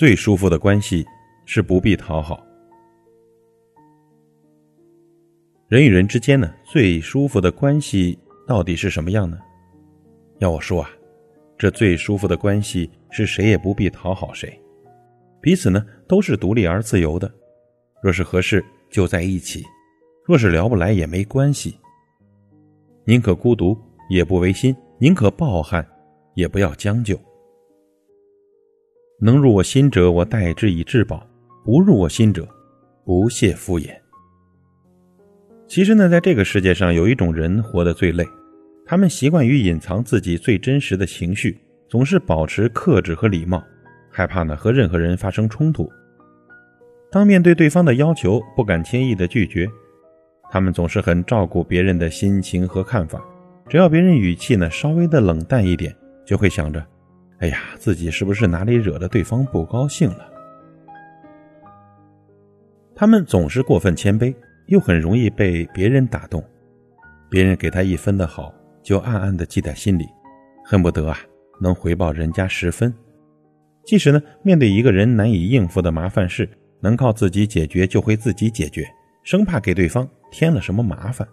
最舒服的关系是不必讨好。人与人之间呢，最舒服的关系到底是什么样呢？要我说啊，这最舒服的关系是谁也不必讨好谁，彼此呢都是独立而自由的。若是合适就在一起，若是聊不来也没关系。宁可孤独也不违心，宁可抱憾也不要将就。能入我心者，我待之以至宝；不入我心者，不屑敷衍。其实呢，在这个世界上，有一种人活得最累，他们习惯于隐藏自己最真实的情绪，总是保持克制和礼貌，害怕呢和任何人发生冲突。当面对对方的要求，不敢轻易的拒绝，他们总是很照顾别人的心情和看法。只要别人语气呢稍微的冷淡一点，就会想着，哎呀，自己是不是哪里惹得对方不高兴了？他们总是过分谦卑。又很容易被别人打动，别人给他一分的好，就暗暗的记在心里，恨不得啊能回报人家十分。即使呢面对一个人难以应付的麻烦事，能靠自己解决就会自己解决，生怕给对方添了什么麻烦。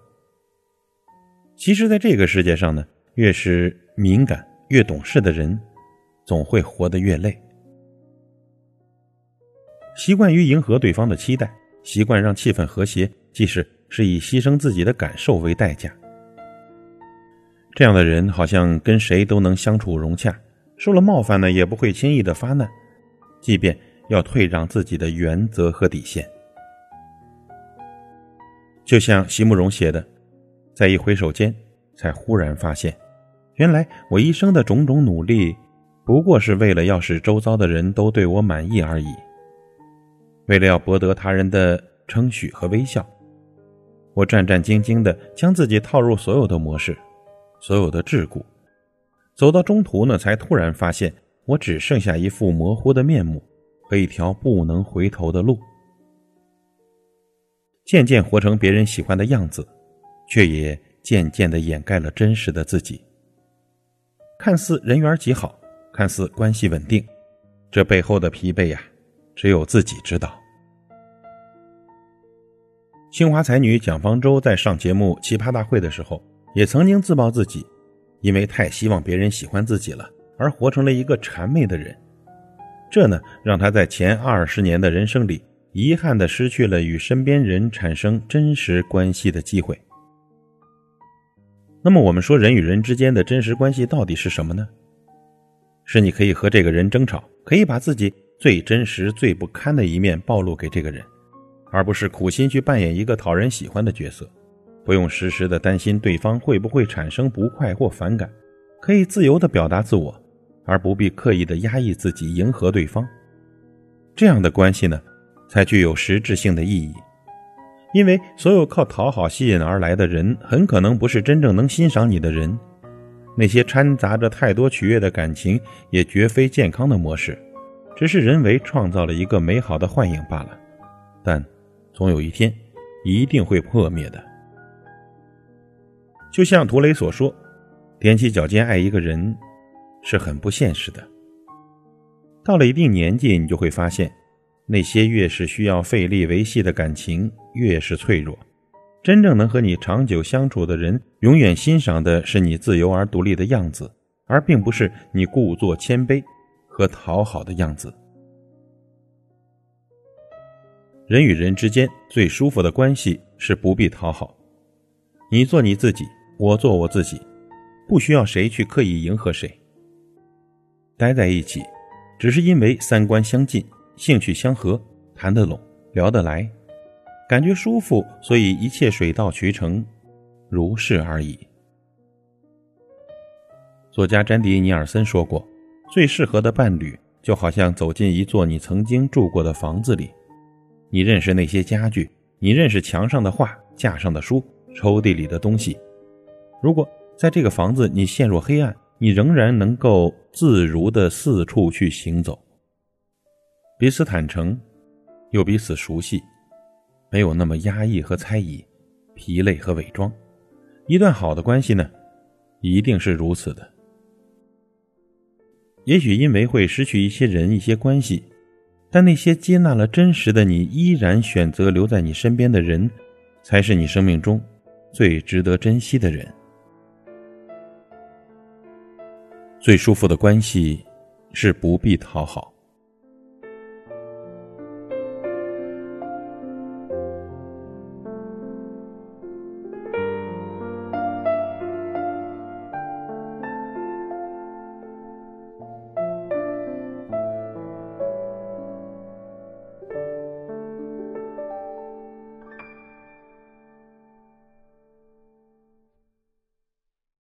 其实，在这个世界上呢，越是敏感、越懂事的人，总会活得越累。习惯于迎合对方的期待，习惯让气氛和谐。即使是以牺牲自己的感受为代价，这样的人好像跟谁都能相处融洽，受了冒犯呢也不会轻易的发难，即便要退让自己的原则和底线。就像席慕容写的，在一回首间，才忽然发现，原来我一生的种种努力，不过是为了要使周遭的人都对我满意而已，为了要博得他人的称许和微笑。我战战兢兢地将自己套入所有的模式，所有的桎梏，走到中途呢，才突然发现我只剩下一副模糊的面目和一条不能回头的路。渐渐活成别人喜欢的样子，却也渐渐地掩盖了真实的自己。看似人缘极好，看似关系稳定，这背后的疲惫呀，只有自己知道。清华才女蒋方舟在上节目《奇葩大会》的时候，也曾经自曝自己，因为太希望别人喜欢自己了，而活成了一个谄媚的人。这呢，让她在前二十年的人生里，遗憾的失去了与身边人产生真实关系的机会。那么，我们说人与人之间的真实关系到底是什么呢？是你可以和这个人争吵，可以把自己最真实、最不堪的一面暴露给这个人。而不是苦心去扮演一个讨人喜欢的角色，不用时时的担心对方会不会产生不快或反感，可以自由的表达自我，而不必刻意的压抑自己迎合对方。这样的关系呢，才具有实质性的意义。因为所有靠讨好吸引而来的人，很可能不是真正能欣赏你的人。那些掺杂着太多取悦的感情，也绝非健康的模式，只是人为创造了一个美好的幻影罢了。但。总有一天，一定会破灭的。就像涂磊所说：“踮起脚尖爱一个人，是很不现实的。到了一定年纪，你就会发现，那些越是需要费力维系的感情，越是脆弱。真正能和你长久相处的人，永远欣赏的是你自由而独立的样子，而并不是你故作谦卑和讨好的样子。”人与人之间最舒服的关系是不必讨好，你做你自己，我做我自己，不需要谁去刻意迎合谁。待在一起，只是因为三观相近、兴趣相合、谈得拢、聊得来，感觉舒服，所以一切水到渠成，如是而已。作家詹迪尼尔森说过：“最适合的伴侣，就好像走进一座你曾经住过的房子里。”你认识那些家具，你认识墙上的画、架上的书、抽屉里的东西。如果在这个房子你陷入黑暗，你仍然能够自如的四处去行走。彼此坦诚，又彼此熟悉，没有那么压抑和猜疑，疲累和伪装。一段好的关系呢，一定是如此的。也许因为会失去一些人、一些关系，但那些接纳了真实的你，依然选择留在你身边的人，才是你生命中最值得珍惜的人。最舒服的关系，是不必讨好。